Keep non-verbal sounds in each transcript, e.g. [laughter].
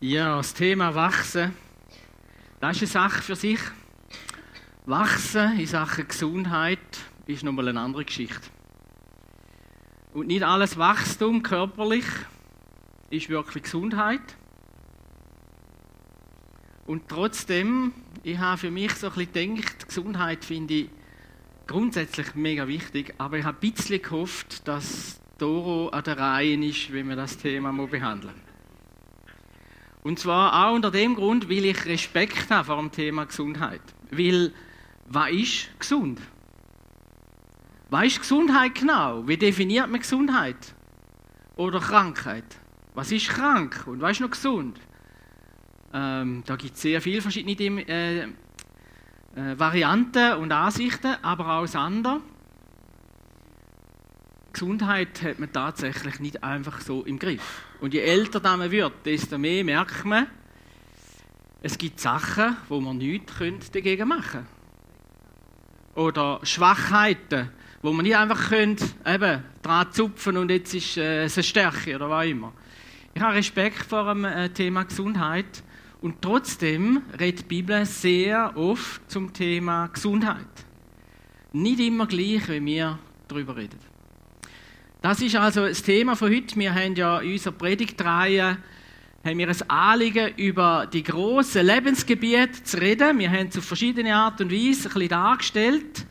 Ja, das Thema Wachsen, das ist eine Sache für sich. Wachsen in Sachen Gesundheit ist nochmal eine andere Geschichte. Und nicht alles Wachstum körperlich ist wirklich Gesundheit. Und trotzdem, ich habe für mich so ein bisschen gedacht, Gesundheit finde ich grundsätzlich mega wichtig, aber ich habe ein bisschen gehofft, dass Doro an der Reihe ist, wenn wir das Thema mal behandeln. Und zwar auch unter dem Grund, weil ich Respekt habe vor dem Thema Gesundheit. Weil, was ist gesund? Was ist Gesundheit genau? Wie definiert man Gesundheit? Oder Krankheit? Was ist krank und was ist noch gesund? Ähm, da gibt es sehr viele verschiedene äh, äh, Varianten und Ansichten, aber auch andere. Gesundheit hat man tatsächlich nicht einfach so im Griff. Und je älter man wird, desto mehr merkt man, es gibt Sachen, wo man nichts dagegen machen können. Oder Schwachheiten, wo man nicht einfach dran zupfen und jetzt ist äh, es eine Stärke oder was immer. Ich habe Respekt vor dem äh, Thema Gesundheit und trotzdem redet die Bibel sehr oft zum Thema Gesundheit. Nicht immer gleich, wie wir darüber reden. Das ist also das Thema von heute. Wir haben ja in unserer Predigtreihe haben wir ein Anliegen, über die grossen Lebensgebiete zu reden. Wir haben es auf verschiedene Art und Weise ein bisschen dargestellt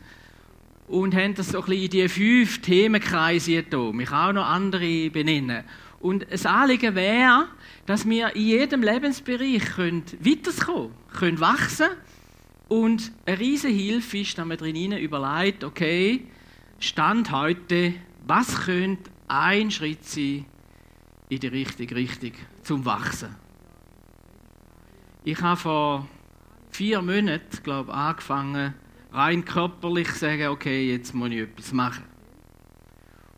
und haben das so ein bisschen in die fünf Themenkreise hier. Ich kann auch noch andere benennen. Und das Anliegen wäre, dass wir in jedem Lebensbereich können weiterkommen können, können wachsen und eine riesige Hilfe ist, dass man drin überlegt, okay, Stand heute was könnte ein Schritt sein in die richtige Richtung zum Wachsen? Ich habe vor vier Monaten, glaube ich, angefangen, rein körperlich zu sagen, okay, jetzt muss ich etwas machen.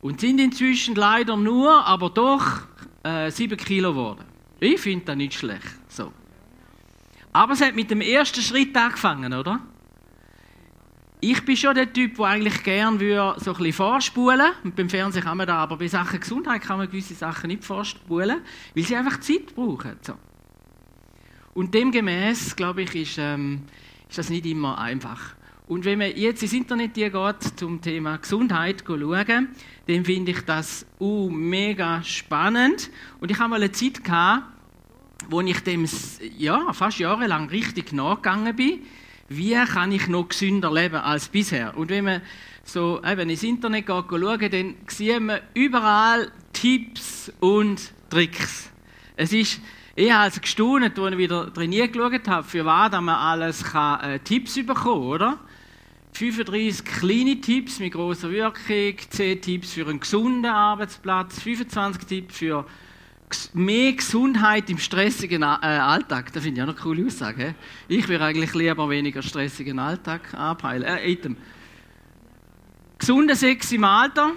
Und sind inzwischen leider nur, aber doch, äh, sieben Kilo geworden. Ich finde das nicht schlecht. So. Aber es hat mit dem ersten Schritt angefangen, oder? Ich bin schon der Typ, der eigentlich gerne würde, so ein bisschen vorspulen und beim Fernsehen kann man da, aber bei Sachen Gesundheit kann man gewisse Sachen nicht vorspulen, weil sie einfach Zeit brauchen. So. Und demgemäß, glaube ich, ist, ähm, ist das nicht immer einfach. Und wenn man jetzt ins Internet geht zum Thema Gesundheit schauen, dann finde ich das uh, mega spannend. Und ich habe mal eine Zeit gehabt, wo ich dem ja, fast jahrelang richtig nachgegangen bin wie kann ich noch gesünder leben als bisher? Und wenn man so eben ins Internet geht, schauen, dann sieht man überall Tipps und Tricks. Es ist eher als gestaunt, als ich wieder trainiert geschaut habe, für was man alles kann, äh, Tipps bekommen oder? 35 kleine Tipps mit großer Wirkung, 10 Tipps für einen gesunden Arbeitsplatz, 25 Tipps für mehr Gesundheit im stressigen äh, Alltag. Das finde ich auch eine coole Aussage. Ich würde eigentlich lieber weniger stressigen Alltag abheilen. Äh, item. Gesunder Sex im Alter.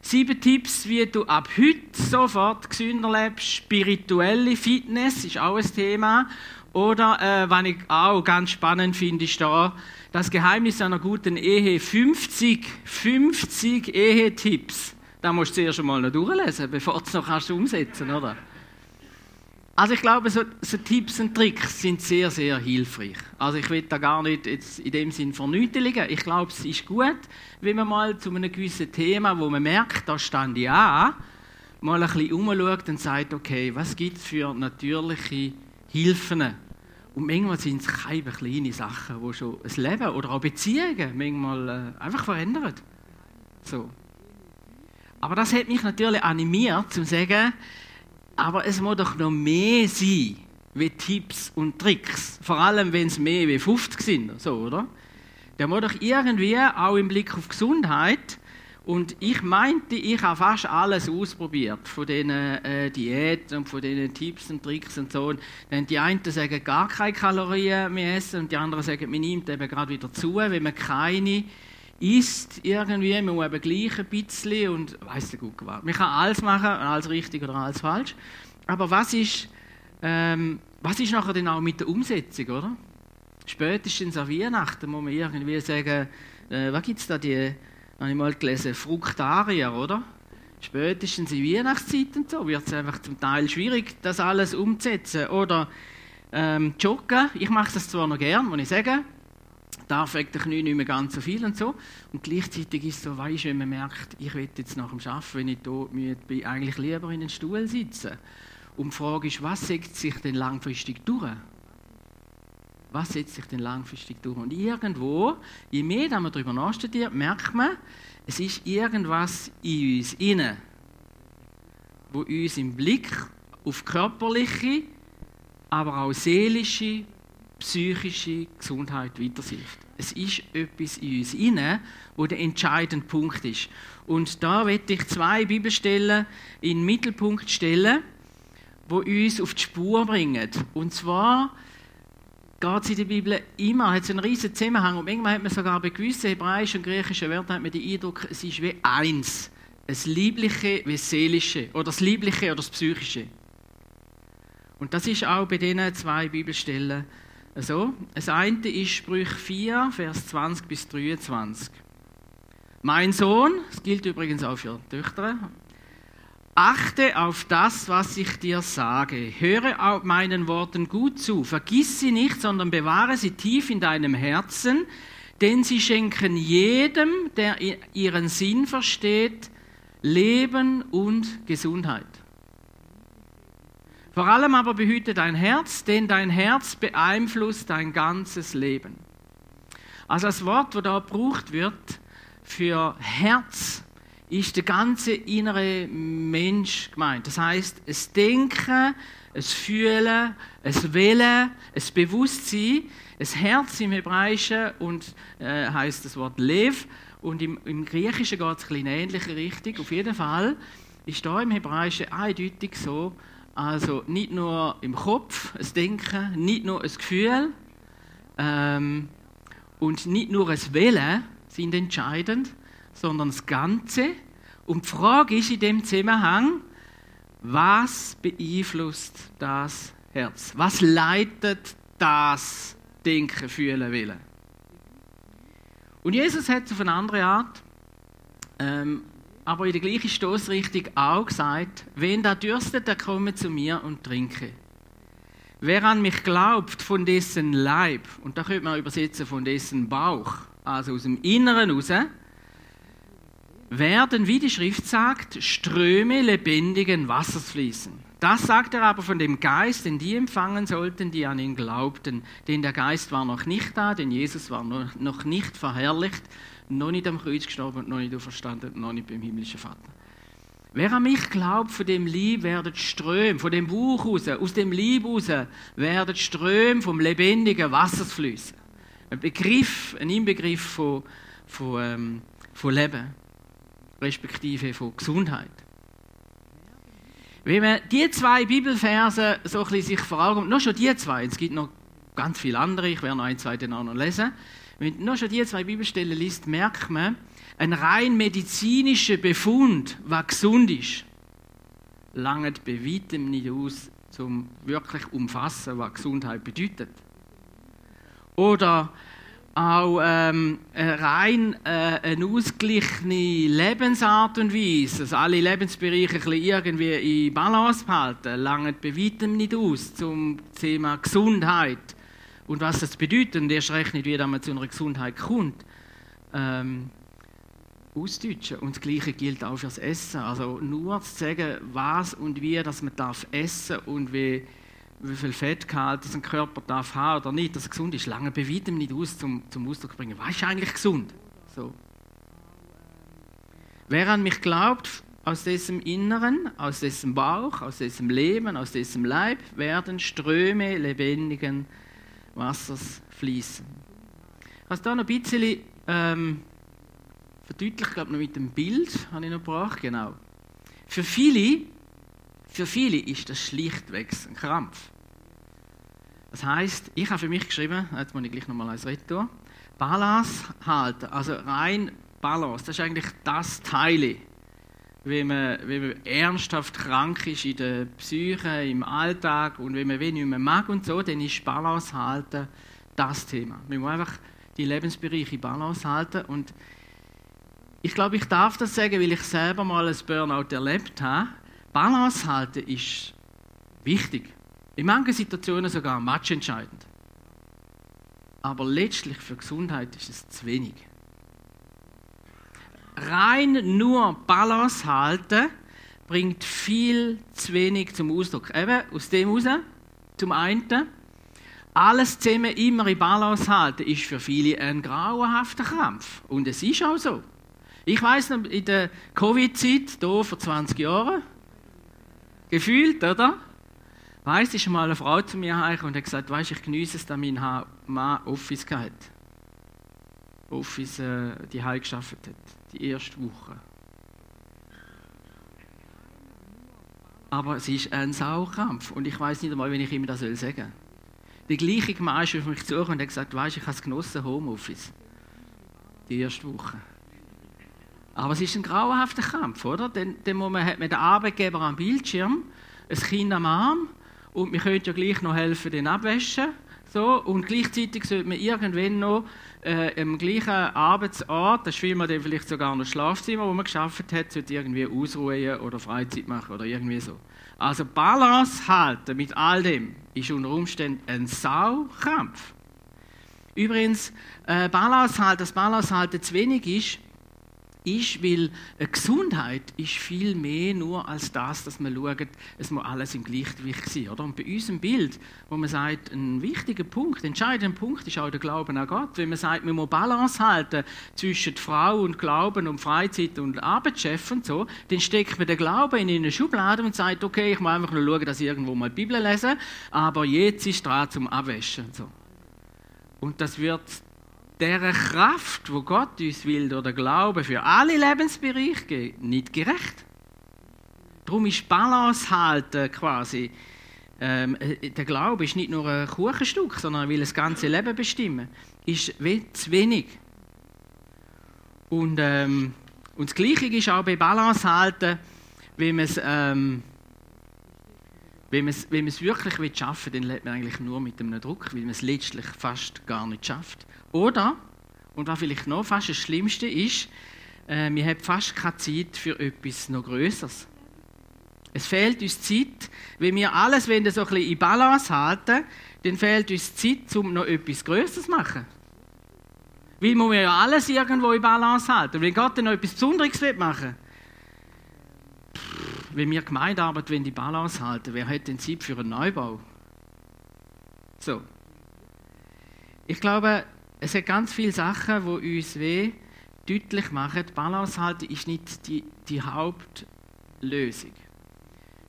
Sieben Tipps, wie du ab heute sofort gesünder lebst. Spirituelle Fitness ist auch ein Thema. Oder, äh, was ich auch ganz spannend finde, ist da das Geheimnis einer guten Ehe. 50, 50 Ehetipps da musst du zuerst einmal noch durchlesen, bevor du es noch kannst umsetzen oder? Also ich glaube, so, so, Tipps und Tricks sind sehr, sehr hilfreich. Also ich will da gar nicht jetzt in dem Sinn verniedlichen. Ich glaube, es ist gut, wenn man mal zu einem gewissen Thema, wo man merkt, da stand ich an, mal ein bisschen umschaut und sagt, okay, was gibt es für natürliche Hilfen? Und manchmal sind es keine kleine Sachen, die schon ein Leben oder auch Beziehungen manchmal äh, einfach verändern. So. Aber das hat mich natürlich animiert, zu sagen, aber es muss doch noch mehr sein, wie Tipps und Tricks. Vor allem, wenn es mehr wie 50 sind, so, oder? Der muss doch irgendwie auch im Blick auf Gesundheit und ich meinte, ich habe fast alles ausprobiert von diesen äh, Diäten und von diesen Tipps und Tricks und so. Und dann die einen sagen gar keine Kalorien mehr essen und die anderen sagen, man nimmt eben gerade wieder zu, wenn man keine isst irgendwie, man muss eben gleich ein bisschen und weiss der gut was. Man kann alles machen, alles richtig oder alles falsch. Aber was ist, ähm, was ist nachher denn auch mit der Umsetzung, oder? Spätestens an Weihnachten muss man irgendwie sagen, äh, was gibt es da, die, habe ich mal gelesen, Fruktarier, oder? Spätestens in Weihnachtszeit und so wird es einfach zum Teil schwierig, das alles umzusetzen. Oder ähm, joggen, ich mache das zwar noch gern, muss ich sagen, da fängt der nicht mehr ganz so viel und so. Und gleichzeitig ist es so, weißt, wenn man merkt, ich will jetzt nach dem Arbeiten, wenn ich hier müde bin, eigentlich lieber in den Stuhl sitzen. Und die Frage ist, was setzt sich denn langfristig durch? Was setzt sich denn langfristig durch? Und irgendwo, je mehr man darüber nachstudiert, merkt man, es ist irgendwas in uns inne, wo uns im Blick auf körperliche, aber auch seelische, psychische Gesundheit weiterhilft. Es ist etwas in uns inne, wo der entscheidende Punkt ist. Und da werde ich zwei Bibelstellen in den Mittelpunkt stellen, wo uns auf die Spur bringen. Und zwar geht es in der Bibel immer, hat es einen riesen Zusammenhang und manchmal hat man sogar bei gewissen hebräischen und griechischen Wörtern hat man den Eindruck, es ist wie eins. Das Liebliche wie das Seelische oder das Liebliche oder das Psychische. Und das ist auch bei diesen zwei Bibelstellen so. Das eine ist Sprüch 4, Vers 20 bis 23. Mein Sohn, das gilt übrigens auch für Töchter, Achte auf das, was ich dir sage. Höre auf meinen Worten gut zu. Vergiss sie nicht, sondern bewahre sie tief in deinem Herzen, denn sie schenken jedem, der ihren Sinn versteht, Leben und Gesundheit. Vor allem aber behüte dein Herz, denn dein Herz beeinflusst dein ganzes Leben. Also das Wort, das da gebraucht wird für Herz, ist der ganze innere Mensch gemeint. Das heißt, es Denken, es Fühlen, es Wählen, es Bewusstsein, es Herz im Hebräischen und äh, heißt das Wort Lev und im, im Griechischen geht es in eine ähnliche Richtung. Auf jeden Fall ist da im Hebräischen eindeutig so, also nicht nur im Kopf es Denken, nicht nur ein Gefühl ähm, und nicht nur ein Wählen sind entscheidend, sondern das Ganze. Und die Frage ist in dem Zusammenhang, was beeinflusst das Herz? Was leitet das Denken, Fühlen, Willen? Und Jesus hat es auf eine andere Art, ähm, aber in der gleichen Stoßrichtung auch gesagt: Wenn da dürstet, der komme zu mir und trinke. Wer an mich glaubt, von dessen Leib, und da könnte man übersetzen von dessen Bauch, also aus dem Inneren raus, werden, wie die Schrift sagt, Ströme lebendigen Wassers fließen. Das sagt er aber von dem Geist, den die empfangen sollten, die an ihn glaubten. Denn der Geist war noch nicht da, denn Jesus war noch nicht verherrlicht, noch nicht am Kreuz gestorben und noch nicht auferstanden, noch nicht beim himmlischen Vater. Wer an mich glaubt, von dem Lieb werden Ströme, von dem Buch raus, aus dem Lieb raus, werden Ströme vom lebendigen Wassers fließen. Ein Begriff, ein Inbegriff von, von, ähm, von Leben respektive von Gesundheit. Wenn man die zwei Bibelverse so ein bisschen sich vor Augen, noch schon die zwei, es gibt noch ganz viele andere, ich werde noch ein, zwei auch noch lesen. Wenn man noch schon die zwei Bibelstellen liest, merkt man, ein rein medizinischer Befund, was gesund ist, langt bei weitem nicht aus, um wirklich umfassen, was Gesundheit bedeutet. Oder auch ähm, rein äh, eine ausgeglichene Lebensart und Weise, also alle Lebensbereiche ein irgendwie in Balance behalten, lange bei weitem nicht aus zum Thema Gesundheit und was das bedeutet und erst recht nicht, wie man zu einer Gesundheit kommt, ähm, ausdeutschen. Und das Gleiche gilt auch fürs Essen. Also nur zu sagen, was und wie dass man darf essen und wie wie viel Fettgehalt ein Körper darf haben oder nicht, dass er gesund ist, lange bei weitem nicht aus zum, zum Ausdruck bringen. Was ist eigentlich gesund? So. Wer an mich glaubt, aus dessen Inneren, aus dessen Bauch, aus dessen Leben, aus dessen Leib werden Ströme lebendigen Wassers fließen. Was da noch ein bisschen ähm, verdeutlicht, glaube noch mit dem Bild, habe ich noch gebracht, genau. Für viele für viele ist das schlichtweg ein Krampf. Das heißt, ich habe für mich geschrieben, jetzt muss ich gleich nochmal eins retour, Balance halten, also rein Balance, das ist eigentlich das Teil, wenn man, wenn man ernsthaft krank ist in der Psyche, im Alltag und wenn man wenig mehr mag und so, dann ist Balance halten das Thema. Man muss einfach die Lebensbereiche Balance halten und ich glaube, ich darf das sagen, weil ich selber mal ein Burnout erlebt habe. Balance halten ist wichtig. In manchen Situationen sogar matchentscheidend. Aber letztlich für Gesundheit ist es zu wenig. Rein nur Balance halten bringt viel zu wenig zum Ausdruck. Eben aus dem heraus, zum einen, alles zusammen immer in Balance halten, ist für viele ein grauenhafter Kampf. Und es ist auch so. Ich weiß noch, in der Covid-Zeit, hier vor 20 Jahren, gefühlt, oder? Weißt ist mal eine Frau zu mir und hat gesagt, weißt ich genieße es, dass mein Mann Office hat. Office, äh, die Heim geschafft hat, die erste Woche. Aber es ist ein Saukampf und ich weiß nicht einmal, wenn ich ihm das sagen soll. Der gleiche ist auf mich zu und hat gesagt, weißt ich habe es genossen, Homeoffice. Die erste Woche. Aber es ist ein grauenhafter Kampf, oder? Dann muss man, hat man den Arbeitgeber am Bildschirm, ein Kind am Arm und wir können ja gleich noch helfen, den abwaschen. So, und gleichzeitig sollte man irgendwann noch äh, am gleichen Arbeitsort, das ist man dann vielleicht sogar noch Schlafzimmer, wo man geschafft hat, sollte irgendwie ausruhen oder Freizeit machen oder irgendwie so. Also Balance halten mit all dem ist unter Umständen ein Saukampf. Übrigens, äh, Balance halten, dass Balance halten zu wenig ist, ist, weil eine Gesundheit ist viel mehr nur als das, dass man schaut, es muss alles im Gleichgewicht sein. Oder? Und bei unserem Bild, wo man sagt, ein wichtiger Punkt, entscheidender Punkt ist auch der Glauben an Gott. Wenn man sagt, man muss Balance halten zwischen Frau und Glauben und Freizeit und Arbeitschef und so, dann steckt man den Glauben in eine Schublade und sagt, okay, ich muss einfach nur schauen, dass ich irgendwo mal die Bibel lese, aber jetzt ist dran zum Abwäschen. Und, so. und das wird der Kraft, wo Gott uns will, oder Glaube für alle Lebensbereiche geben, nicht gerecht. Darum ist Balance halten quasi. Ähm, äh, der Glaube ist nicht nur ein Kuchenstück, sondern er will das ganze Leben bestimmen. Ist zu wenig. Und, ähm, und das Gleiche ist auch bei Balance halten, wenn man es ähm, wenn man es, wenn man es wirklich schaffen will, dann lebt man eigentlich nur mit einem Druck, weil man es letztlich fast gar nicht schafft. Oder, und was vielleicht noch fast das Schlimmste ist, äh, wir haben fast keine Zeit für etwas noch Größeres. Es fehlt uns Zeit, wenn wir alles wenn so ein bisschen in Balance halten, dann fehlt uns Zeit, um noch etwas Größeres zu machen. Weil wir ja alles irgendwo in Balance halten. Und wenn Gott noch etwas Besonderes machen will, wenn wir Gemeindearbeit in Balance halten, wer hat denn Zeit für einen Neubau? So. Ich glaube, es hat ganz viele Sachen, die uns weh deutlich machen, Balance halten ist nicht die, die Hauptlösung.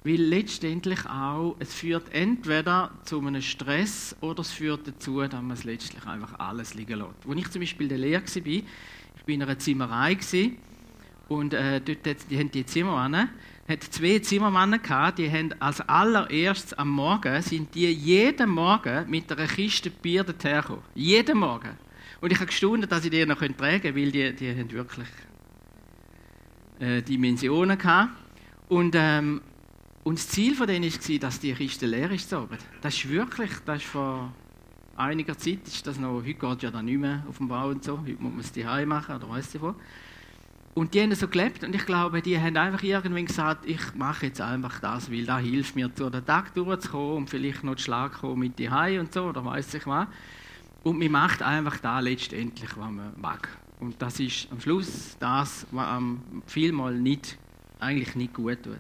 Weil letztendlich auch, es führt entweder zu einem Stress oder es führt dazu, dass man es letztlich einfach alles liegen lässt. Als ich zum Beispiel der Lehre war, ich war in einer Zimmerei und äh, dort die haben die Zimmermänner, hat zwei Zimmermänner gehabt, die haben als allererstes am Morgen, sind die jeden Morgen mit einer Kiste Bier dorthin gekommen. Jeden Morgen. Und ich habe gestaunt, dass ich die noch tragen konnte, weil die, die haben wirklich äh, Dimensionen gehabt. Und, ähm, und das Ziel von denen war, dass die Kiste leer ist. Das ist wirklich, das ist vor einiger Zeit, ist das noch, heute geht ja dann nicht mehr auf dem Bau und so, heute muss man es daheim machen oder weiss ich wo. Und die haben so gelebt und ich glaube, die haben einfach irgendwann gesagt, ich mache jetzt einfach das, weil das hilft mir, durch den Tag durchzukommen und vielleicht noch zu Schlag mit die Hai und so, oder weiß ich was. Und man macht einfach da letztendlich, was man mag. Und das ist am Schluss das, was einem vielmal nicht, eigentlich nicht gut tut.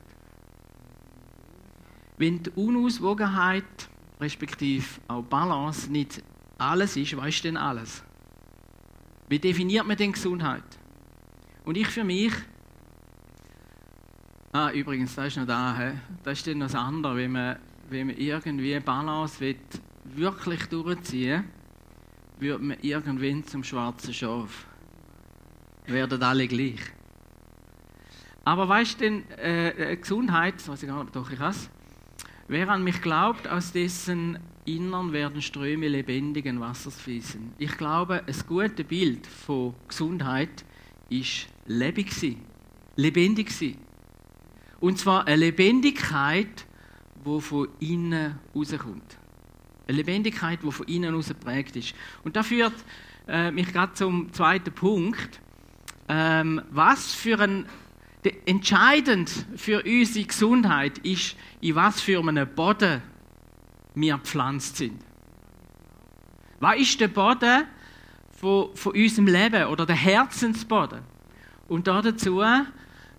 Wenn die Unauswogenheit, respektive auch Balance, nicht alles ist, was ist denn alles? Wie definiert man denn Gesundheit? Und ich für mich, ah, übrigens, das ist noch da, he? das ist dann noch das andere, wenn man, wenn man irgendwie Balance will, wirklich durchziehen will, wird man irgendwann zum schwarzen Schaf. Werden alle gleich. Aber weißt du denn, äh, äh, Gesundheit, weiß ich gar nicht, doch ich has. Wer an mich glaubt, aus dessen Innern werden Ströme lebendigen Wassers fließen. Ich glaube, ein gutes Bild von Gesundheit ist lebendig sein. Lebendig sein. Und zwar eine Lebendigkeit, die von innen rauskommt. Eine Lebendigkeit, die von innen heraus geprägt ist. Und das führt äh, mich gerade zum zweiten Punkt. ähm, was für ein entscheidend für unsere Gesundheit ist, in was für einem Boden wir gepflanzt sind. Was ist der Boden von, von unserem Leben oder der Herzensboden? Und dazu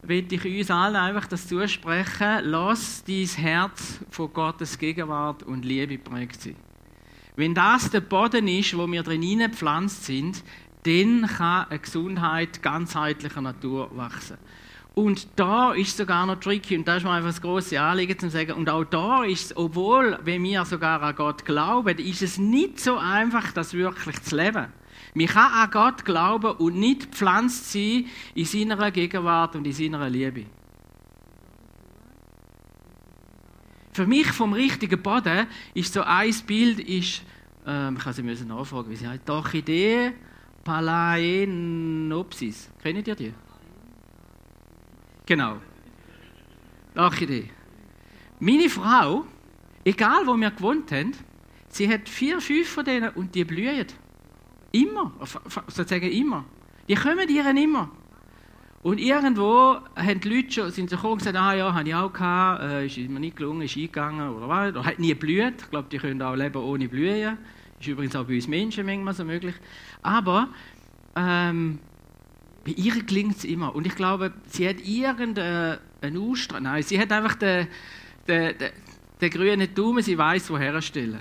will ich uns allen einfach das zusprechen, lass dein Herz von Gottes Gegenwart und Liebe prägt sein. Wenn das der Boden ist, wo wir drin gepflanzt sind, dann kann eine Gesundheit ganzheitlicher Natur wachsen. Und da ist sogar noch tricky, und da ist mir einfach das große Anliegen zu sagen, und auch da ist es, obwohl, wenn wir sogar an Gott glauben, ist es nicht so einfach, das wirklich zu leben. Man kann an Gott glauben und nicht pflanzt sein in seiner Gegenwart und in seiner Liebe. Für mich vom richtigen Boden ist so ein Bild, ist, ähm, ich kann Sie nachfragen, wie sie heißt, Orchidee Palaenopsis. Kennt ihr die? Genau. Orchidee. Meine Frau, egal wo wir gewohnt haben, sie hat vier, fünf von denen und die blühen. Immer, sozusagen immer. Die kommen ihren immer. Und irgendwo haben die Leute schon, sind sie gekommen und gesagt, ah ja, habe ich auch gehabt, äh, ist mir nicht gelungen, ist eingegangen oder was, oder hat nie blüht. Ich glaube, die können auch leben ohne Blühen. Ist übrigens auch bei uns Menschen manchmal so möglich. Aber ähm, bei ihr gelingt es immer. Und ich glaube, sie hat irgendeinen Ausstrahlung. Nein, sie hat einfach den, den, den, den grünen Daumen, sie weiß, wo herstellen.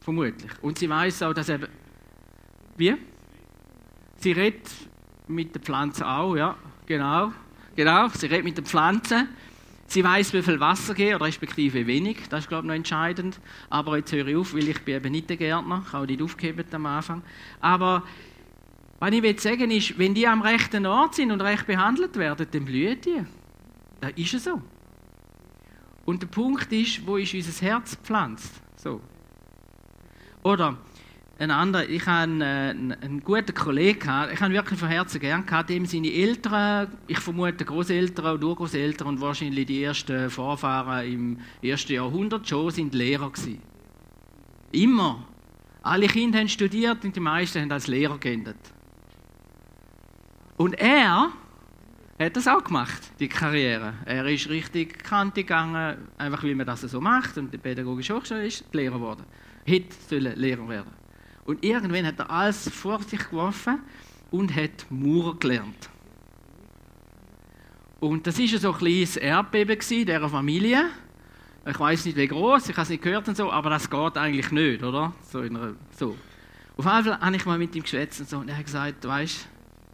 Vermutlich. Und sie weiß auch, dass eben wie? Sie redet mit den Pflanzen auch, ja, genau. Genau, sie redet mit den Pflanzen. Sie weiß, wie viel Wasser geht, respektive wenig. Das ist, glaube ich, noch entscheidend. Aber jetzt höre ich auf, weil ich bin eben nicht der Gärtner. Ich habe nicht aufgegeben am Anfang. Aber was ich will sagen ist, wenn die am rechten Ort sind und recht behandelt werden, dann blühen die. Das ist es so. Und der Punkt ist, wo ist unser Herz gepflanzt? So. Oder, ein anderer, ich habe einen, einen, einen guten Kollegen ich habe wirklich von Herzen gern gehabt, dem seine Eltern, ich vermute Großeltern und Urgroßeltern und wahrscheinlich die ersten Vorfahren im ersten Jahrhundert schon, sind Lehrer gewesen. Immer. Alle Kinder haben studiert und die meisten haben als Lehrer geendet. Und er hat das auch gemacht, die Karriere. Er ist richtig Kante gegangen, einfach wie man das so macht und die pädagogische Hochschule ist Lehrer geworden. Hätte Lehrer werden und irgendwann hat er alles vor sich geworfen und hat Mauer gelernt. Und das war so ein kleines Erdbeben dieser Familie. Ich weiß nicht, wie groß, ich habe es nicht gehört und so, aber das geht eigentlich nicht, oder? So, einer, so. Auf Fall habe ich mal mit ihm geschwätzt und so, und er hat gesagt, weißt,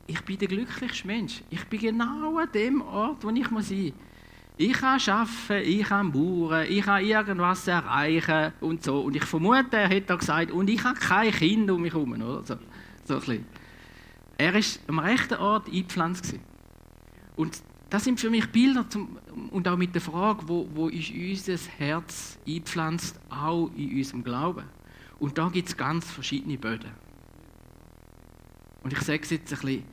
ich bin der glücklichste Mensch. Ich bin genau an dem Ort, wo ich sein muss. Ich kann arbeiten, ich kann bauen, ich kann irgendwas erreichen und so. Und ich vermute, er hätte auch gesagt, und ich habe kein Kind um mich herum. Oder? So, so ein. Er war am rechten Ort eingepflanzt. Und das sind für mich Bilder zum, und auch mit der Frage, wo, wo ist unser Herz eingepflanzt, auch in unserem Glauben. Und da gibt es ganz verschiedene Böden. Und ich sage es jetzt ein bisschen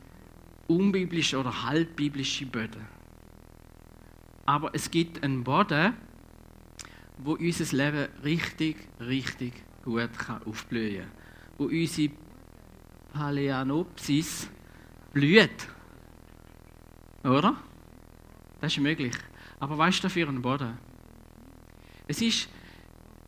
unbiblische oder halbbiblische Böden aber es gibt einen Boden, wo unser Leben richtig, richtig gut kann aufblühen kann. Wo unsere Paleanopsis blüht. Oder? Das ist möglich. Aber was ist da für ein Boden? Es ist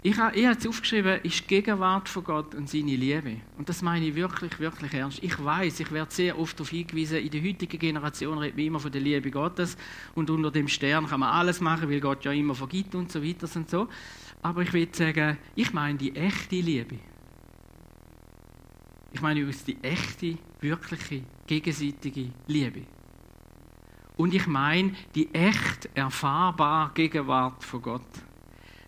ich habe es aufgeschrieben, ist die Gegenwart von Gott und seine Liebe. Und das meine ich wirklich, wirklich ernst. Ich weiß, ich werde sehr oft darauf hingewiesen, in der heutigen Generation redet man immer von der Liebe Gottes und unter dem Stern kann man alles machen, weil Gott ja immer vergibt und so weiter und so. Aber ich will sagen, ich meine die echte Liebe. Ich meine übrigens die echte, wirkliche, gegenseitige Liebe. Und ich meine die echt erfahrbare Gegenwart von Gott.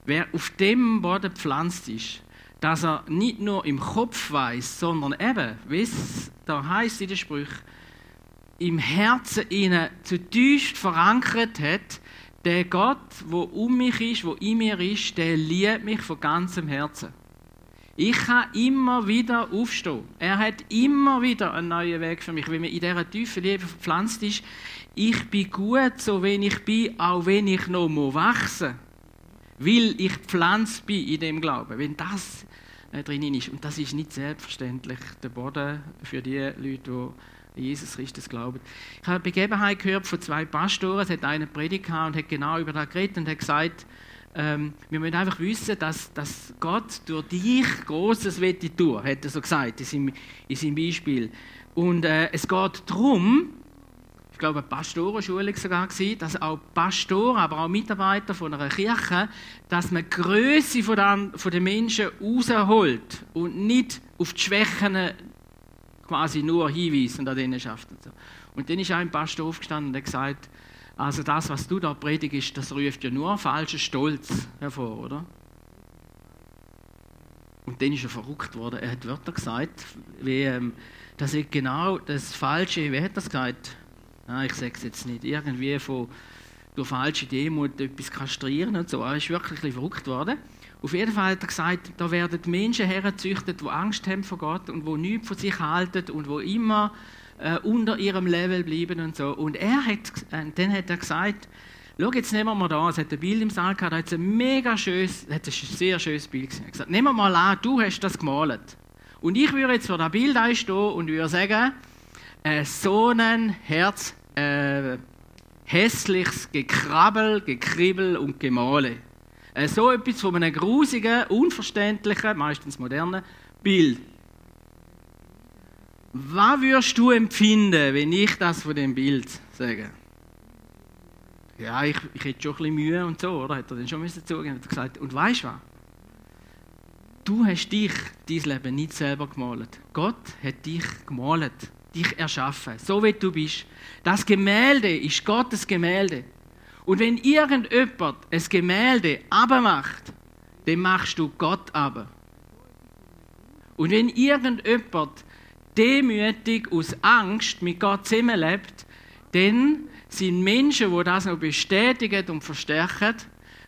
Wer auf dem Boden pflanzt ist, dass er nicht nur im Kopf weiß, sondern eben, wie es da heißt in den Sprüchen, im Herzen ihnen zutiefst verankert hat, der Gott, wo um mich ist, wo in mir ist, der liebt mich von ganzem Herzen. Ich kann immer wieder aufstehen. Er hat immer wieder einen neuen Weg für mich. Wenn man in dieser tiefen Liebe verpflanzt ist, ich bin gut, so wie ich bin, auch wenn ich noch wachsen muss weil ich pflanzt bin in dem Glauben. Wenn das äh, drin ist, und das ist nicht selbstverständlich, der Boden für die Leute, die Jesus Christus glauben. Ich habe eine Begebenheit gehört von zwei Pastoren, es hat einen Predigt und hat genau über das geredet und hat gesagt, ähm, wir müssen einfach wissen, dass, dass Gott durch dich Großes wette tun, hat er so gesagt in seinem, in seinem Beispiel. Und äh, es geht darum, ich glaube, eine Pastorenschulung sogar gewesen, dass auch Pastoren, aber auch Mitarbeiter von einer Kirche, dass man die Größe von den, Menschen rausholt und nicht auf die Schwächen quasi nur hinweist und an denen schafft. Und, so. und dann ist ein Pastor aufgestanden und hat gesagt, also das, was du da predigst, das ruft ja nur falschen Stolz hervor, oder? Und dann ist er verrückt worden. Er hat Wörter gesagt, wie, ähm, dass ich genau das Falsche, wie hat er das gesagt? Ah, ich sage es jetzt nicht. Irgendwie von durch falsche Demut etwas kastrieren und so. Er ist wirklich ein verrückt worden. Auf jeden Fall hat er gesagt, da werden Menschen hergezüchtet, die Angst haben vor Gott und die nichts von sich halten und die immer äh, unter ihrem Level bleiben und so. Und er hat, äh, dann hat er gesagt, schau, jetzt nehmen wir mal da, es hat ein Bild im Saal gehabt, da hat ein mega schönes, hat ein sehr schönes Bild gesehen. Er hat gesagt, nehmen wir mal an, du hast das gemalt. Und ich würde jetzt vor dem Bild einstehen und würde sagen, äh, so ein Herz, äh, hässliches Gekrabbel, Gekribbel und Gemale. Äh, so etwas von einem grusigen, unverständlichen, meistens modernen Bild. Was würdest du empfinden, wenn ich das von dem Bild sage? Ja, ich, ich hätte schon ein bisschen Mühe und so, oder? Hat er dann schon müssen zugeben? Hat gesagt, und weißt du was? Du hast dich, dein Leben nicht selber gemalt. Gott hat dich gemalt, dich erschaffen, so wie du bist. Das Gemälde ist Gottes Gemälde. Und wenn irgendjemand ein Gemälde abmacht, dann machst du Gott aber. Und wenn irgendjemand demütig aus Angst mit Gott zusammenlebt, dann sind Menschen, die das noch bestätigen und verstärken,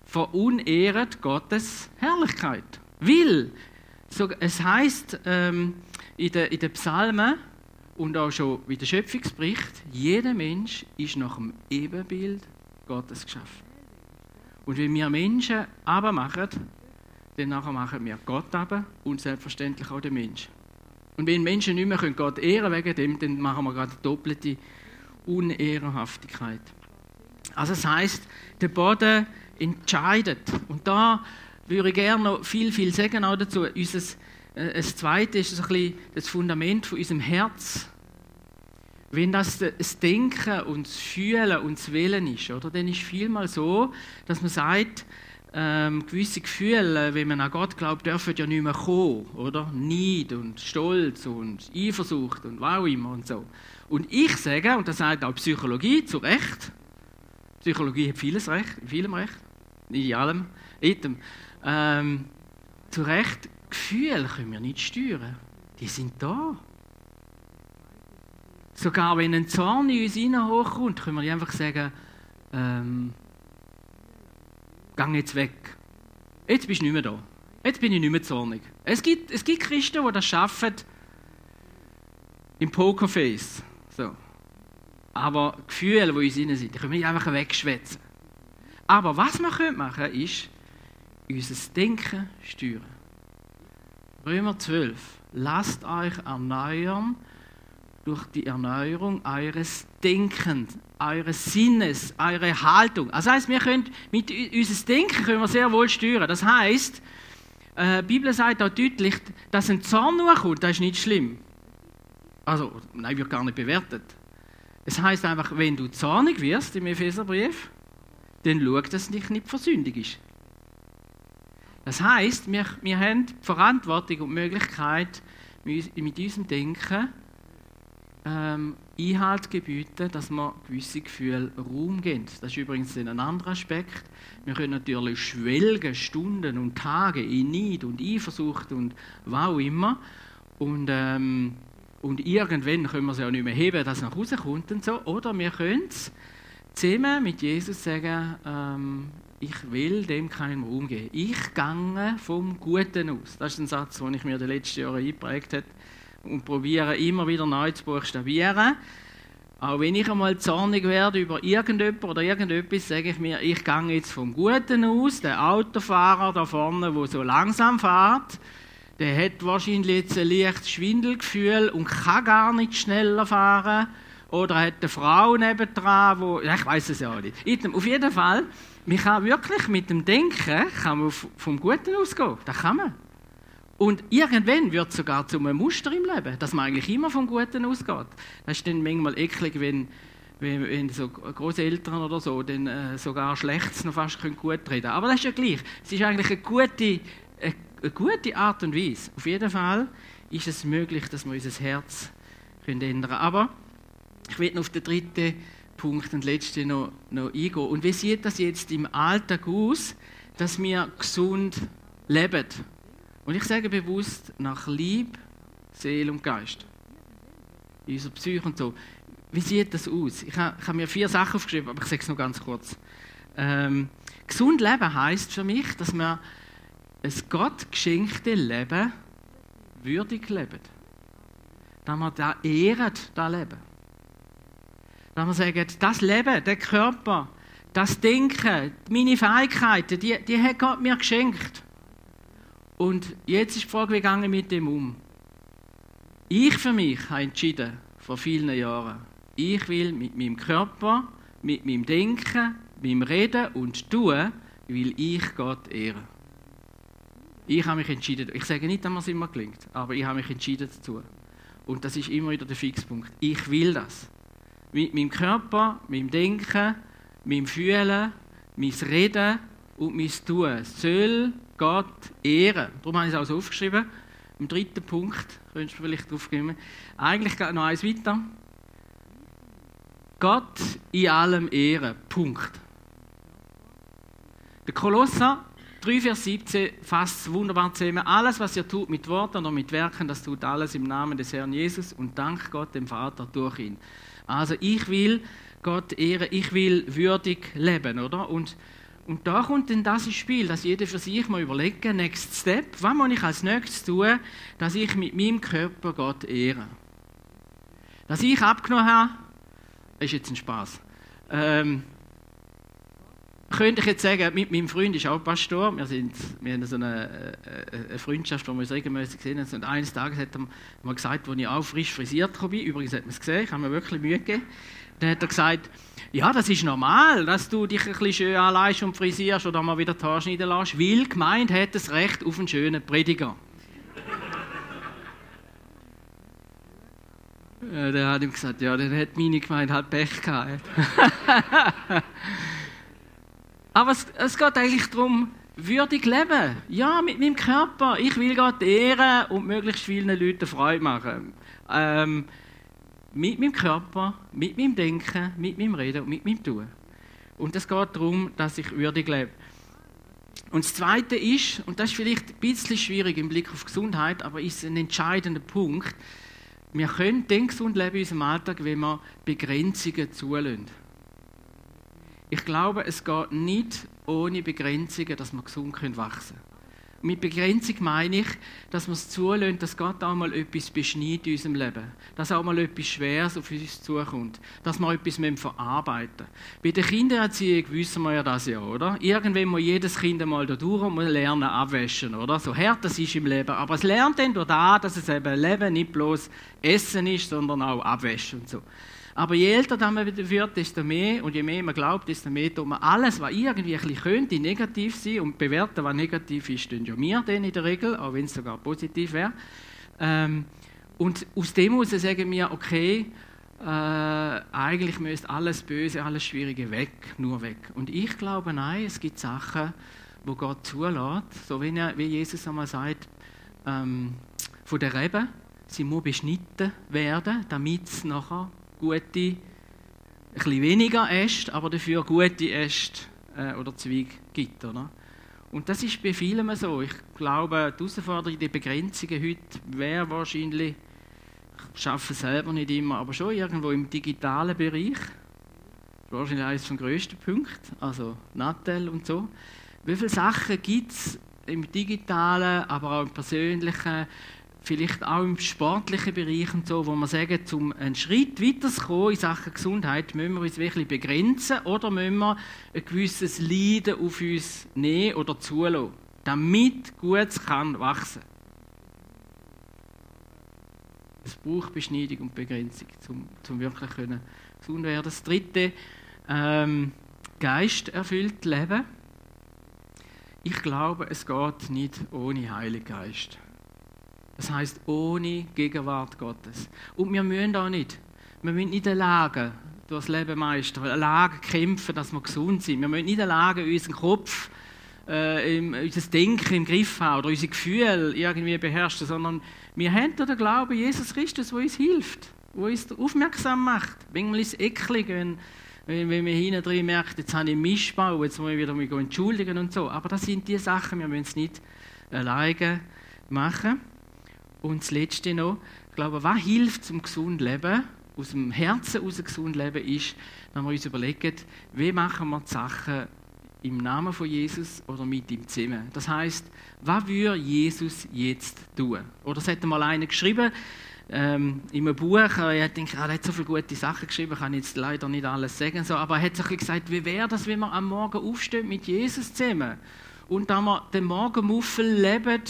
verunehren Gottes Herrlichkeit. Weil, so, es heißt ähm, in den Psalmen und auch schon in der Schöpfungsbericht, jeder Mensch ist nach dem Ebenbild Gottes geschaffen. Und wenn wir Menschen aber machen, dann machen wir Gott aber und selbstverständlich auch den Menschen. Und wenn Menschen nicht mehr Gott ehren wegen dem, dann machen wir gerade doppelte Unehrenhaftigkeit. Also das heißt, der Boden entscheidet. Und da würde ich gerne noch viel, viel sagen auch dazu. Unser, das Zweite ist so ein bisschen das Fundament von unserem Herz. Wenn das das Denken und das Fühlen und das Wählen ist, oder, dann ist es vielmal so, dass man sagt, ähm, gewisse Gefühle, wenn man an Gott glaubt, dürfen ja nicht mehr kommen, oder? Neid und Stolz und Eifersucht und was auch immer und so. Und ich sage, und das sagt auch Psychologie zu Recht, Psychologie hat vieles Recht, in vielem Recht, nicht in allem, item, ähm, zu Recht, Gefühle können wir nicht steuern. Die sind da. Sogar wenn ein Zorn in uns hinein hochkommt, können wir einfach sagen, ähm, Gang jetzt weg. Jetzt bist du nicht mehr da. Jetzt bin ich nicht mehr zornig. Es gibt, es gibt Christen, die das schaffen im Pokerface. So. Aber Gefühle, die in uns drin sind, die können wir nicht einfach wegschwätzen. Aber was wir machen können, ist unser Denken steuern. Römer 12. Lasst euch erneuern durch die Erneuerung eures Denkens, eures Sinnes, eure Haltung. Das heißt, wir können mit unserem Denken können wir sehr wohl steuern. Das heißt, äh, die Bibel sagt auch deutlich, dass ein Zorn kommt, das ist nicht schlimm. Also, nein, wird gar nicht bewertet. Es heißt einfach, wenn du zornig wirst im Epheserbrief, dann schau, dass dich nicht versündig ist. Das heißt, wir, wir haben die Verantwortung und die Möglichkeit, mit unserem Denken ähm, Einhalt gebieten, dass wir gewisse Gefühle Raum geben. Das ist übrigens ein anderer Aspekt. Wir können natürlich schwelgen, Stunden und Tage in Neid und Eifersucht und was auch immer. Und, ähm, und irgendwann können wir es ja nicht mehr heben, dass es nach Hause kommt und so. Oder wir können es zusammen mit Jesus sagen, ähm, ich will dem keinen Raum geben. Ich gehe vom Guten aus. Das ist ein Satz, den ich mir die letzten Jahre eingeprägt habe und probiere immer wieder neu zu buchstabieren. Auch wenn ich einmal zornig werde über irgendjemand oder irgendetwas, sage ich mir, ich gehe jetzt vom Guten aus. Der Autofahrer da vorne, der so langsam fährt, der hat wahrscheinlich jetzt ein leichtes Schwindelgefühl und kann gar nicht schneller fahren. Oder hat eine Frau nebendran, wo, ich weiß es ja nicht. Auf jeden Fall, man kann wirklich mit dem Denken kann man vom Guten ausgehen. Das kann man. Und irgendwann wird es sogar zu einem Muster im Leben, dass man eigentlich immer vom Guten ausgeht. Das ist dann manchmal eklig, wenn, wenn, wenn so Großeltern oder so dann äh, sogar Schlechtes noch fast können gut reden Aber das ist ja gleich. Es ist eigentlich eine gute, eine, eine gute Art und Weise. Auf jeden Fall ist es möglich, dass wir unser Herz können ändern können. Ich noch auf den dritten Punkt und letzten noch, noch eingehen. Und wie sieht das jetzt im Alltag aus, dass wir gesund leben? Und ich sage bewusst nach Lieb, Seele und Geist. In unserer Psyche und so. Wie sieht das aus? Ich habe, ich habe mir vier Sachen aufgeschrieben, aber ich sage es noch ganz kurz. Ähm, gesund leben heißt für mich, dass wir ein Gott geschenkte Leben würdig leben. Dass wir da ehren, das Leben. Dass wir sagen, das Leben, der Körper, das Denken, meine Fähigkeiten, die, die hat Gott mir geschenkt. Und jetzt ist die Frage, wie gehe ich mit dem um? Ich für mich habe entschieden, vor vielen Jahren, ich will mit meinem Körper, mit meinem Denken, meinem Reden und Tun, will ich Gott ehren. Ich habe mich entschieden, ich sage nicht, dass es immer gelingt, aber ich habe mich entschieden dazu. Und das ist immer wieder der Fixpunkt. Ich will das. Mit meinem Körper, meinem Denken, meinem Fühlen, meinem Reden und mein Tun soll Gott ehren. Darum habe ich es auch so aufgeschrieben. Im dritten Punkt, könntest du vielleicht drauf. Eigentlich geht noch eins weiter. Gott in allem ehren. Punkt. Der Kolosser 3, Vers 17 fasst wunderbar zusammen. Alles, was ihr tut mit Worten oder mit Werken, das tut alles im Namen des Herrn Jesus und dank Gott dem Vater durch ihn. Also ich will Gott ehren, ich will würdig leben, oder? Und und da kommt dann das ins Spiel, dass jeder für sich mal überlegt, Next Step, was muss ich als nächstes tun, dass ich mit meinem Körper Gott ehre. Dass ich abgenommen habe, ist jetzt ein Spaß. Ähm, könnte ich jetzt sagen, mit meinem Freund ist auch Pastor. Wir, sind, wir haben so eine, äh, eine Freundschaft, wo wir uns regelmäßig sehen. Und eines Tages hat er mir gesagt, als ich auch frisch frisiert bin, übrigens hat man es gesehen, ich habe mir wirklich Mühe gegeben, dann hat er gesagt, ja, das ist normal, dass du dich ein bisschen schön anleihst und frisierst oder mal wieder die Haare schneiden lässt, weil gemeint hat das Recht auf einen schönen Prediger. ja, der hat ihm gesagt, ja, dann hat meine Gemeinde halt Pech gehabt. [laughs] Aber es, es geht eigentlich darum, würdig leben. Ja, mit meinem Körper. Ich will Gott ehren und möglichst vielen Leuten Freude machen. Ähm, mit meinem Körper, mit meinem Denken, mit meinem Reden und mit meinem Tun. Und es geht darum, dass ich würdig lebe. Und das Zweite ist, und das ist vielleicht ein bisschen schwierig im Blick auf Gesundheit, aber ist ein entscheidender Punkt, wir können den gesund leben in unserem Alltag, wenn wir Begrenzungen zulassen. Ich glaube, es geht nicht ohne Begrenzungen, dass wir gesund wachsen können. Mit Begrenzung meine ich, dass wir es zulassen, dass Gott auch mal etwas beschneidet in unserem Leben. Dass auch mal etwas Schweres auf uns zukommt. Dass wir etwas verarbeiten müssen. Bei der Kindererziehung wissen wir ja das ja, oder? Irgendwann muss jedes Kind einmal da durch und lernen abwaschen, oder? So hart das ist im Leben. Aber es lernt dann durch das, dass es eben Leben nicht bloß Essen ist, sondern auch abwaschen und so. Aber je älter man wird, desto mehr und je mehr man glaubt, desto mehr tut man alles, was irgendwie ein könnte, negativ sein und bewerten, was negativ ist, tun ja wir dann in der Regel, auch wenn es sogar positiv wäre. Ähm, und aus dem heraus sagen wir, okay, äh, eigentlich müsste alles Böse, alles Schwierige weg, nur weg. Und ich glaube, nein, es gibt Sachen, wo Gott zulässt, so wie, er, wie Jesus einmal sagt, ähm, von der Rebe, sie muss beschnitten werden, damit es nachher gute, ein weniger Äste, aber dafür gute Äste äh, oder Zweige gibt. Oder? Und das ist bei vielen so. Ich glaube, die Herausforderung, die Begrenzungen heute wäre wahrscheinlich, ich es selber nicht immer, aber schon irgendwo im digitalen Bereich. Das ist wahrscheinlich eines der grössten Punkte, also Nattel und so. Wie viele Sachen gibt es im digitalen, aber auch im persönlichen, vielleicht auch im sportlichen Bereich und so, wo wir sagen, um einen Schritt weiterzukommen in Sachen Gesundheit, müssen wir uns wirklich begrenzen oder müssen wir ein gewisses Leiden auf uns nehmen oder zulassen, damit Gutes kann wachsen. Es braucht Beschneidung und Begrenzung, um zum wirklich können gesund werden. Das dritte, ähm, Geist erfüllt Leben. Ich glaube, es geht nicht ohne Heiligen Geist. Das heißt ohne Gegenwart Gottes. Und wir müssen auch nicht. Wir müssen nicht alleine durchs Leben meistern, alleine kämpfen, dass wir gesund sind. Wir müssen nicht alleine unseren Kopf, äh, unser Denken im Griff haben oder unsere Gefühle irgendwie beherrschen, sondern wir haben den Glauben Jesus Christus, der uns hilft, der uns aufmerksam macht. Manchmal ist es eklig, wenn, wenn, wenn man hinten drin merkt, jetzt habe ich Missbau, jetzt muss ich wieder mich entschuldigen und so. Aber das sind die Sachen, wir müssen es nicht alleine machen. Und das Letzte noch, ich glaube, was hilft zum gesunden Leben, aus dem Herzen aus gesund leben, ist, wenn wir uns überlegen, wie machen wir die Sachen im Namen von Jesus oder mit ihm zusammen. Das heißt, was würde Jesus jetzt tun? Oder es hat mal einer geschrieben, ähm, in einem Buch, äh, ich denke, ah, er hat so viele gute Sachen geschrieben, kann jetzt leider nicht alles sagen, so, aber er hat sich gesagt, wie wäre das, wenn wir am Morgen aufstehen mit Jesus zusammen und dann den Morgenmuffel leben,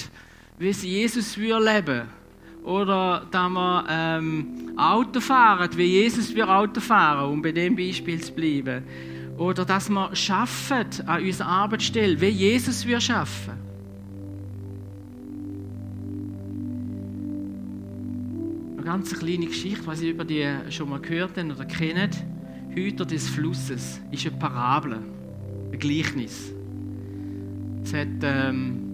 wie es Jesus leben oder dass wir ähm, Auto fahren, wie Jesus wir Auto fahren, um bei dem Beispiel zu bleiben. Oder dass wir arbeiten an unserer Arbeitsstelle, wie Jesus wir schaffen. Eine ganz kleine Geschichte, was ihr über die schon mal gehört habt oder kennt. Hüter des Flusses ist eine Parabel, ein Gleichnis. Es hat ähm,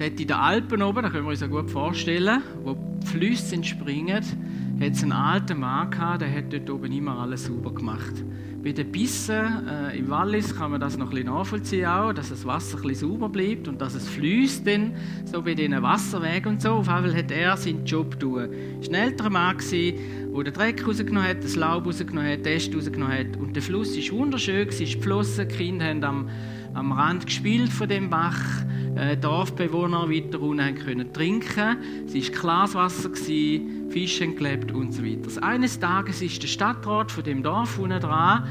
hat in den Alpen oben, das können wir uns ja gut vorstellen, wo die Flüsse entspringen, hat es einen alten Mann gehabt, der hat dort oben immer alles sauber gemacht. Bei den Bissen äh, im Wallis kann man das noch ein bisschen nachvollziehen, auch, dass das Wasser ein bisschen sauber bleibt und dass es fließt dann, so bei diesen Wasserwegen und so. Auf Fall hat er seinen Job tun. Er war ein älterer Mann, der den Dreck rausgenommen hat, das Laub rausgenommen hat, die Äste rausgenommen hat. Und der Fluss war wunderschön, es ist geflossen, die Kinder haben am, am Rand gespielt von dem Bach äh, Dorfbewohner weiter unten können trinken. Es war klares Wasser, Fische gelebt und so weiter. Eines Tages ist der Stadtrat von dem Dorf unten dran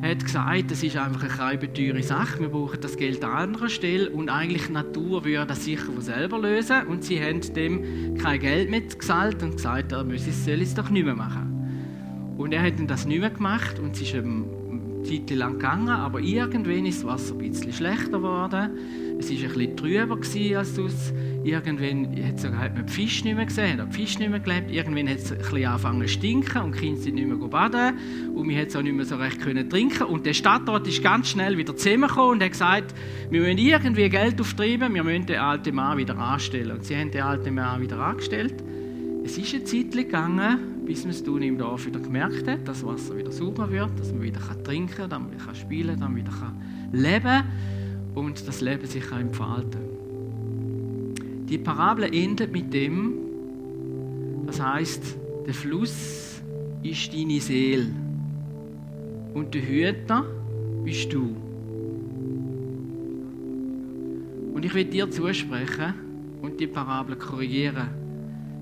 hat gesagt, das ist einfach eine teure Sache, wir brauchen das Geld an anderer Stelle und eigentlich die Natur würde das sicher selber lösen und sie haben dem kein Geld mitgezahlt und gesagt, er soll es doch nicht mehr machen. Und er hat das nicht mehr gemacht und es ist Zeit lang gegangen, aber irgendwann ist das Wasser ein bisschen schlechter geworden es war ein bisschen trüber als sonst. Irgendwann hat, sogar, hat man die Fische nicht mehr gesehen, hat die Fische nicht mehr gelebt. Irgendwann hat es ein bisschen angefangen zu stinken und die Kinder sind nicht mehr baden. Und wir konnten auch nicht mehr so recht können trinken. Und der Stadtrat ist ganz schnell wieder zusammengekommen und hat gesagt, wir müssen irgendwie Geld auftreiben, wir müssen den alten Mann wieder anstellen. Und sie haben den alten Mann wieder angestellt. Es ist eine Zeit gegangen, bis man es im Dorf wieder gemerkt hat, dass das Wasser wieder sauber wird, dass man wieder trinken kann, dass wieder spielen kann, dass wieder leben kann und das Leben sich auch entfalten Die Parabel endet mit dem, das heißt, der Fluss ist deine Seele und der Hüter bist du. Und ich will dir zusprechen und die Parabel korrigieren.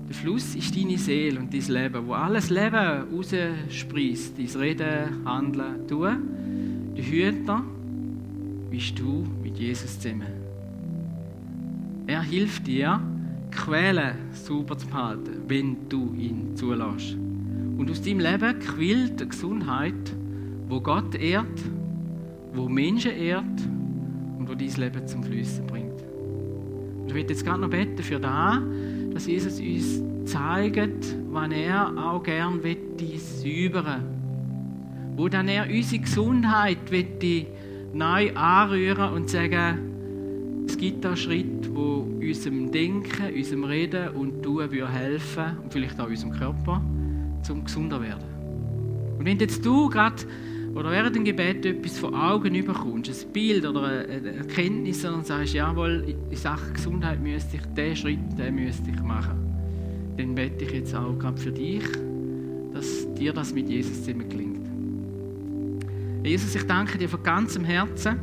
Der Fluss ist deine Seele und dein Leben, wo alles Leben rausspreist, dein Reden, Handeln, Tun. Der Hüter bist du mit Jesus zusammen. Er hilft dir, Quellen sauber zu behalten, wenn du ihn zulässt. Und aus deinem Leben quillt eine Gesundheit, wo Gott ehrt, wo Menschen ehrt und wo dein Leben zum Flüssen bringt. Und ich will jetzt gerade noch beten für das, dass Jesus uns zeigt, wann er auch gern säubern Wo dann er unsere Gesundheit will neu anrühren und sagen, es gibt da Schritte, wo unserem Denken, unserem Reden und Tun helfen und vielleicht auch unserem Körper, zum gesunder werden. Und wenn jetzt du gerade oder während dem Gebet etwas vor Augen überkommst, ein Bild oder eine Erkenntnis, und sagst, jawohl, in Sachen Gesundheit müsste ich diesen Schritt den müsste ich machen, dann bete ich jetzt auch gerade für dich, dass dir das mit Jesus zusammen gelingt. Jesus, ich danke dir von ganzem Herzen,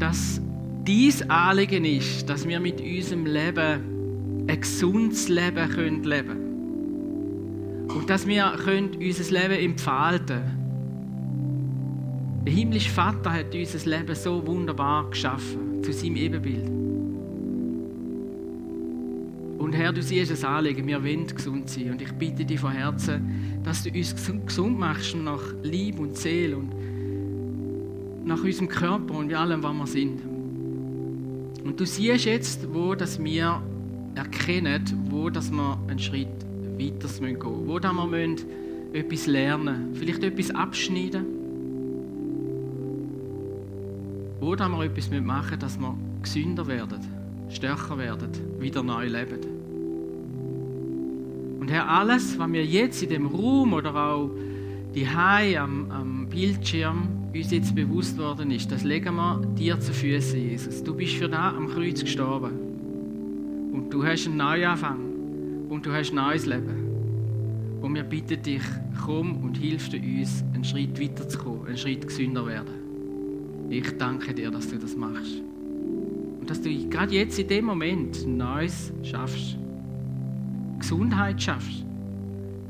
dass dies Anliegen ist, dass wir mit unserem Leben ein gesundes Leben können leben. Und dass wir können unser Leben entfalten Der himmlische Vater hat unser Leben so wunderbar geschaffen, zu seinem Ebenbild. Und Herr, du siehst es anlegen, wir wollen gesund sein. Und ich bitte dich von Herzen, dass du uns gesund machst nach Lieb und Seele und nach unserem Körper und allem, was wir sind. Und du siehst jetzt, wo dass wir erkennen, wo dass wir einen Schritt weiter gehen müssen, wo dass wir etwas lernen vielleicht etwas abschneiden, wo dass wir etwas machen dass wir gesünder werden, stärker werden, wieder neu leben. Und Herr, alles, was wir jetzt in dem Raum oder auch die am, am Bildschirm uns jetzt bewusst worden ist, das legen wir dir zu Füßen, Jesus. Du bist für das am Kreuz gestorben. Und du hast einen Neuanfang. Und du hast ein neues Leben. Und wir bitten dich, komm und hilf uns, einen Schritt weiterzukommen, einen Schritt gesünder werden. Ich danke dir, dass du das machst. Und dass du gerade jetzt in dem Moment Neues schaffst. Gesundheit schaffst.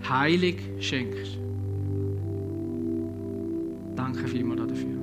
Heilig schenkst. Danke vielmals dafür.